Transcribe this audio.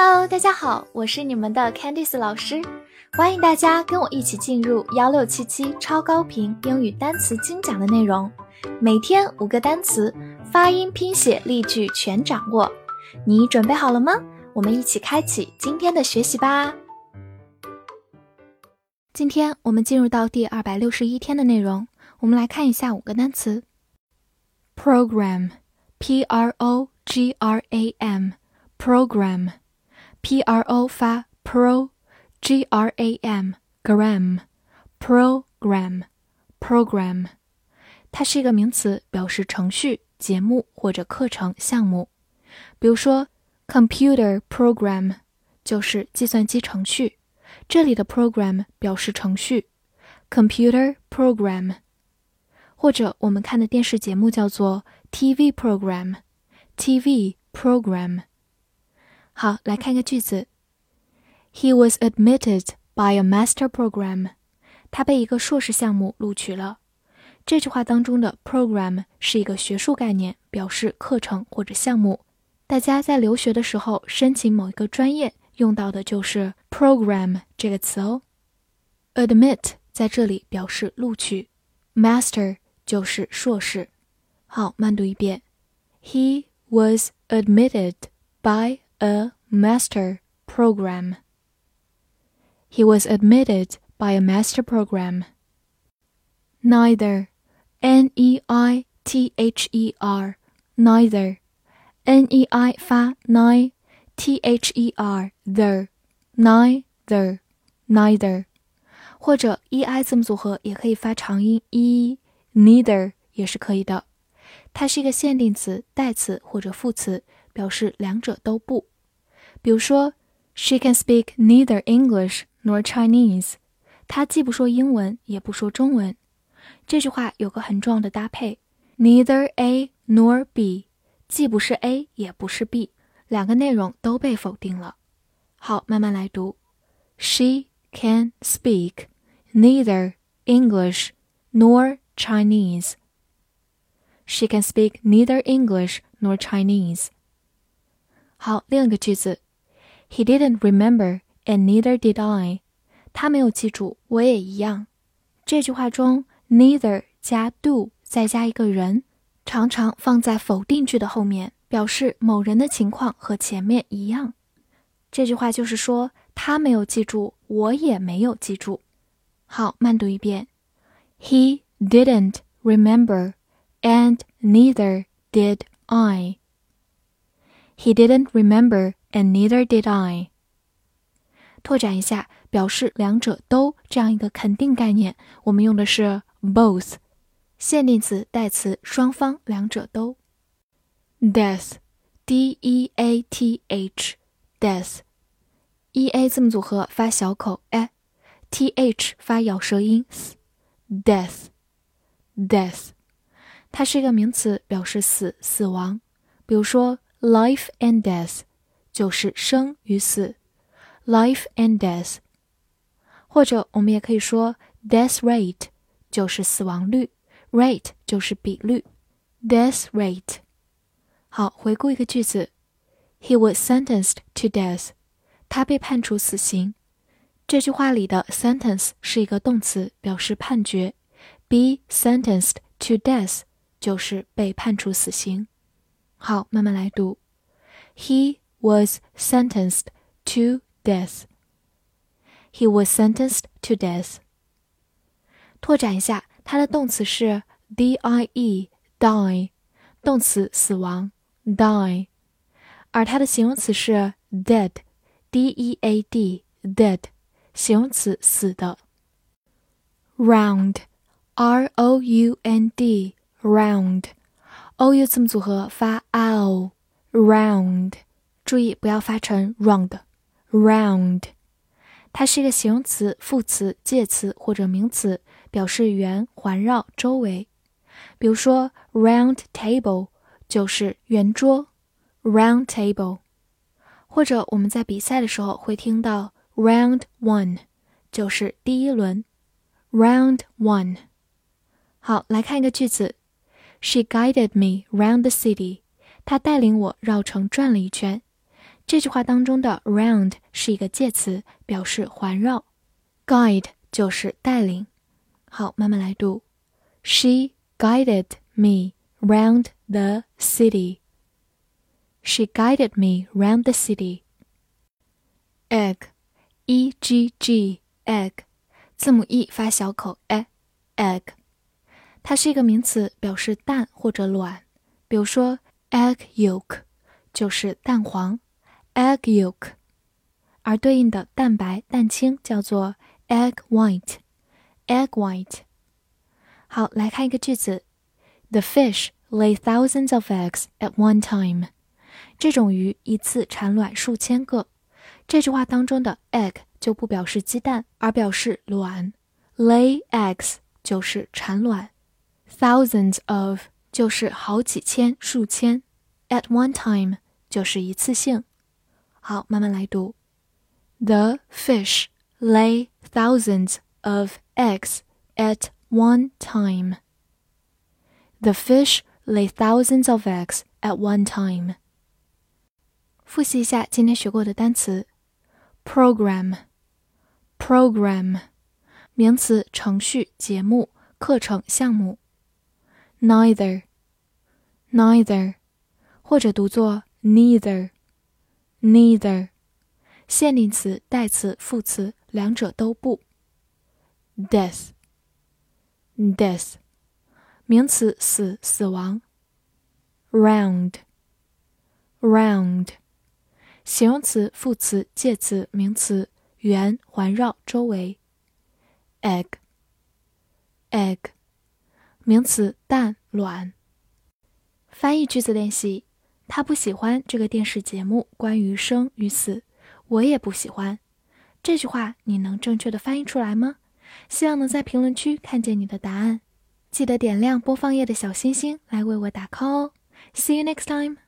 Hello，大家好，我是你们的 Candice 老师，欢迎大家跟我一起进入幺六七七超高频英语单词精讲的内容，每天五个单词，发音、拼写、例句全掌握，你准备好了吗？我们一起开启今天的学习吧。今天我们进入到第二百六十一天的内容，我们来看一下五个单词：program，p r o g r a m，program。P R O 发 pro，G R A M gram，program program，它是一个名词，表示程序、节目或者课程项目。比如说，computer program 就是计算机程序，这里的 program 表示程序，computer program。或者我们看的电视节目叫做 TV program，TV program。好，来看个句子。He was admitted by a master program。他被一个硕士项目录取了。这句话当中的 program 是一个学术概念，表示课程或者项目。大家在留学的时候申请某一个专业用到的就是 program 这个词哦。Admit 在这里表示录取，master 就是硕士。好，慢读一遍。He was admitted by a master program. He was admitted by a master program. Neither, N E I T H E R, neither, N E I 发 ni, T H E R the, neither, neither，或者 e i 字母组合也可以发长音 e neither 也是可以的。它是一个限定词、代词或者副词。 表示两者都不。比如说，She can speak neither English nor Chinese。她既不说英文，也不说中文。这句话有个很重要的搭配，neither A nor B，既不是 A 也不是 B，两个内容都被否定了。好，慢慢来读。She can speak neither English nor Chinese. She can speak neither English nor Chinese. 好，另一个句子，He didn't remember and neither did I。他没有记住，我也一样。这句话中，neither 加 do 再加一个人，常常放在否定句的后面，表示某人的情况和前面一样。这句话就是说，他没有记住，我也没有记住。好，慢读一遍，He didn't remember and neither did I。He didn't remember, and neither did I. 拓展一下，表示两者都这样一个肯定概念，我们用的是 both，限定词、代词，双方两者都。Death，d e a t h，death，e a 字母组合发小口 a，t h 发咬舌音 s，death，death，它是一个名词，表示死、死亡。比如说。 Life and death 就是生与死，life and death，或者我们也可以说 death rate 就是死亡率，rate 就是比率，death rate。好，回顾一个句子，He was sentenced to death，他被判处死刑。这句话里的 sentence 是一个动词，表示判决，be sentenced to death 就是被判处死刑。 好，慢慢来读。He was sentenced to death. He was sentenced to death. 拓展一下，它的动词是 die，die，动词死亡，die，而它的形容词是 dead，d-e-a-d，dead，形容词死的。round，r-o-u-n-d，round。o u ou 字母组合发 ow，round，注意不要发成 round，round，它是一个形容词、副词、介词或者名词，表示圆、环绕、周围。比如说 round table 就是圆桌，round table，或者我们在比赛的时候会听到 round one，就是第一轮，round one。好，来看一个句子。She guided me round the city. 她带领我绕城转了一圈。这句话当中的 round 是一个介词，表示环绕。guide 就是带领。好，慢慢来读。She guided me round the city. She guided me round the city. Egg, e g g, egg，字母 e 发小口 e，egg，它是一个名词，表示蛋或者卵。比如说，egg yolk 就是蛋黄，egg yolk，而对应的蛋白、蛋清叫做 egg white，egg white。好，来看一个句子：The fish lay thousands of eggs at one time。这种鱼一次产卵数千个。这句话当中的 egg 就不表示鸡蛋，而表示卵。lay eggs 就是产卵 ，thousands of 就是好几千、数千，at one time 就是一次性。好，慢慢来读。The fish lay thousands of eggs at one time. The fish lay thousands of eggs at one time. 复习一下今天学过的单词：program，program，名词，程序、节目、课程、项目 ；neither，neither，或者读作 neither，neither，限定词、代词、副词，两者都不；death，death，名词，死、死亡；round，round。形容词、副词、介词、名词，圆、环绕、周围。egg，egg，名词，蛋、卵。翻译句子练习：他不喜欢这个电视节目，关于生与死。我也不喜欢。这句话你能正确的翻译出来吗？希望能在评论区看见你的答案。记得点亮播放页的小星星来为我打 call 哦。See you next time.